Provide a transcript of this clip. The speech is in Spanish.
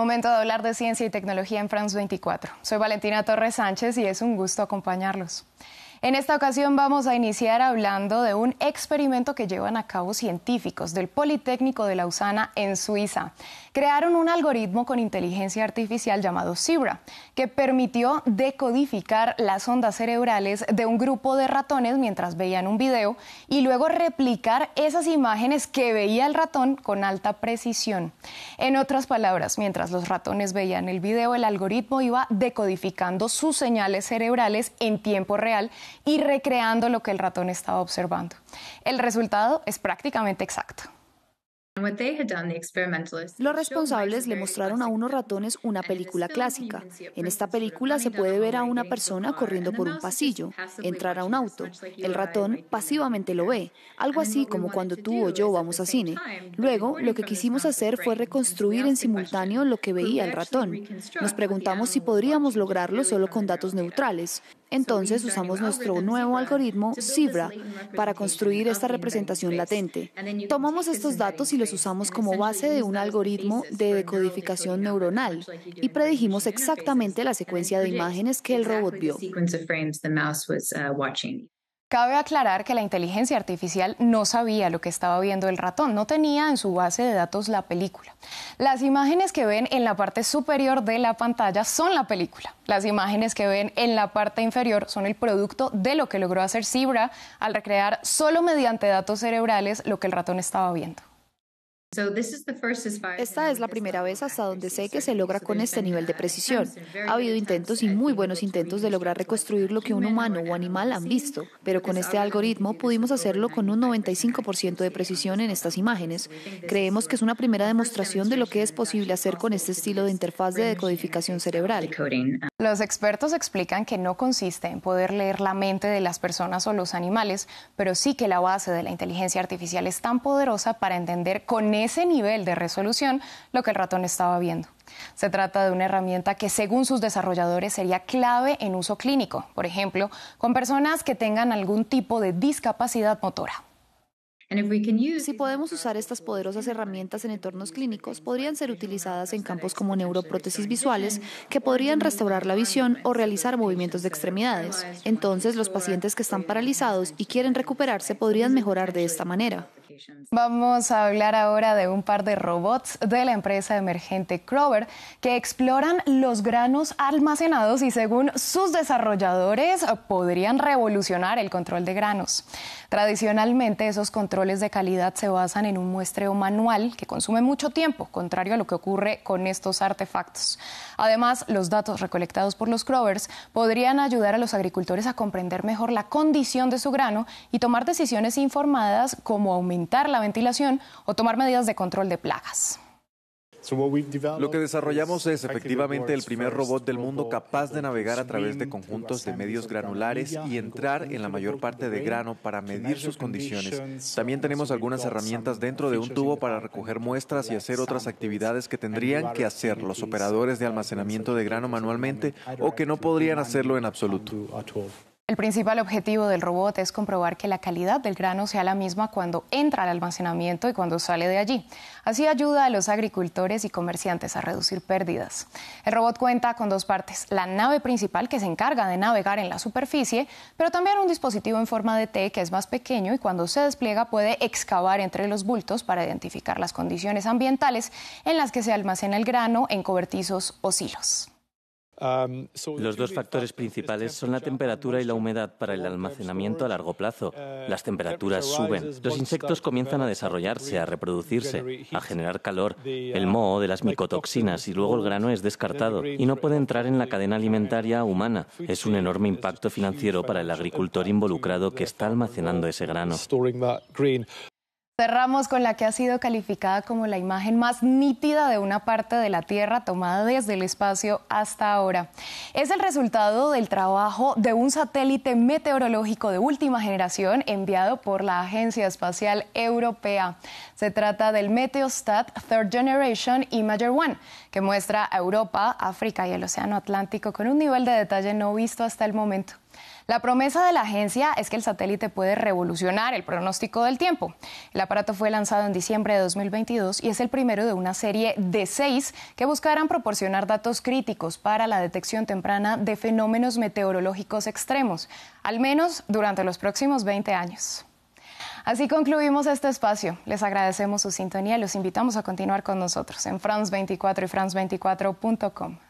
Momento de hablar de ciencia y tecnología en France 24. Soy Valentina Torres Sánchez y es un gusto acompañarlos. En esta ocasión vamos a iniciar hablando de un experimento que llevan a cabo científicos del Politécnico de Lausana en Suiza. Crearon un algoritmo con inteligencia artificial llamado Zebra, que permitió decodificar las ondas cerebrales de un grupo de ratones mientras veían un video y luego replicar esas imágenes que veía el ratón con alta precisión. En otras palabras, mientras los ratones veían el video, el algoritmo iba decodificando sus señales cerebrales en tiempo real y recreando lo que el ratón estaba observando. El resultado es prácticamente exacto. Los responsables le mostraron a unos ratones una película clásica. En esta película se puede ver a una persona corriendo por un pasillo, entrar a un auto. El ratón pasivamente lo ve, algo así como cuando tú o yo vamos a cine. Luego, lo que quisimos hacer fue reconstruir en simultáneo lo que veía el ratón. Nos preguntamos si podríamos lograrlo solo con datos neutrales. Entonces usamos nuestro nuevo algoritmo Zebra para construir esta representación latente. Tomamos estos datos y los usamos como base de un algoritmo de decodificación neuronal y predijimos exactamente la secuencia de imágenes que el robot vio. Cabe aclarar que la inteligencia artificial no sabía lo que estaba viendo el ratón, no tenía en su base de datos la película. Las imágenes que ven en la parte superior de la pantalla son la película. Las imágenes que ven en la parte inferior son el producto de lo que logró hacer Zebra al recrear solo mediante datos cerebrales lo que el ratón estaba viendo. Esta es la primera vez hasta donde sé que se logra con este nivel de precisión. Ha habido intentos y muy buenos intentos de lograr reconstruir lo que un humano o animal han visto, pero con este algoritmo pudimos hacerlo con un 95% de precisión en estas imágenes. Creemos que es una primera demostración de lo que es posible hacer con este estilo de interfaz de decodificación cerebral. Los expertos explican que no consiste en poder leer la mente de las personas o los animales, pero sí que la base de la inteligencia artificial es tan poderosa para entender con ese nivel de resolución lo que el ratón estaba viendo. Se trata de una herramienta que, según sus desarrolladores, sería clave en uso clínico, por ejemplo, con personas que tengan algún tipo de discapacidad motora. Si podemos usar estas poderosas herramientas en entornos clínicos, podrían ser utilizadas en campos como neuroprótesis visuales, que podrían restaurar la visión o realizar movimientos de extremidades. Entonces, los pacientes que están paralizados y quieren recuperarse podrían mejorar de esta manera. Vamos a hablar ahora de un par de robots de la empresa emergente Crover que exploran los granos almacenados y según sus desarrolladores podrían revolucionar el control de granos. Tradicionalmente esos controles de calidad se basan en un muestreo manual que consume mucho tiempo, contrario a lo que ocurre con estos artefactos. Además, los datos recolectados por los Crovers podrían ayudar a los agricultores a comprender mejor la condición de su grano y tomar decisiones informadas como aumentar la ventilación o tomar medidas de control de plagas. Lo que desarrollamos es efectivamente el primer robot del mundo capaz de navegar a través de conjuntos de medios granulares y entrar en la mayor parte de grano para medir sus condiciones. También tenemos algunas herramientas dentro de un tubo para recoger muestras y hacer otras actividades que tendrían que hacer los operadores de almacenamiento de grano manualmente o que no podrían hacerlo en absoluto. El principal objetivo del robot es comprobar que la calidad del grano sea la misma cuando entra al almacenamiento y cuando sale de allí. Así ayuda a los agricultores y comerciantes a reducir pérdidas. El robot cuenta con dos partes, la nave principal que se encarga de navegar en la superficie, pero también un dispositivo en forma de T que es más pequeño y cuando se despliega puede excavar entre los bultos para identificar las condiciones ambientales en las que se almacena el grano en cobertizos o silos. Um, Los dos factores principales son la temperatura y la humedad para el almacenamiento a largo plazo. Las temperaturas suben, los insectos comienzan a desarrollarse, a reproducirse, a generar calor, el moho de las micotoxinas y luego el grano es descartado y no puede entrar en la cadena alimentaria humana. Es un enorme impacto financiero para el agricultor involucrado que está almacenando ese grano. Cerramos con la que ha sido calificada como la imagen más nítida de una parte de la Tierra tomada desde el espacio hasta ahora. Es el resultado del trabajo de un satélite meteorológico de última generación enviado por la Agencia Espacial Europea. Se trata del Meteostat Third Generation Imager One, que muestra a Europa, África y el Océano Atlántico con un nivel de detalle no visto hasta el momento. La promesa de la agencia es que el satélite puede revolucionar el pronóstico del tiempo. El aparato fue lanzado en diciembre de 2022 y es el primero de una serie de seis que buscarán proporcionar datos críticos para la detección temprana de fenómenos meteorológicos extremos, al menos durante los próximos 20 años. Así concluimos este espacio. Les agradecemos su sintonía y los invitamos a continuar con nosotros en France24 y France24.com.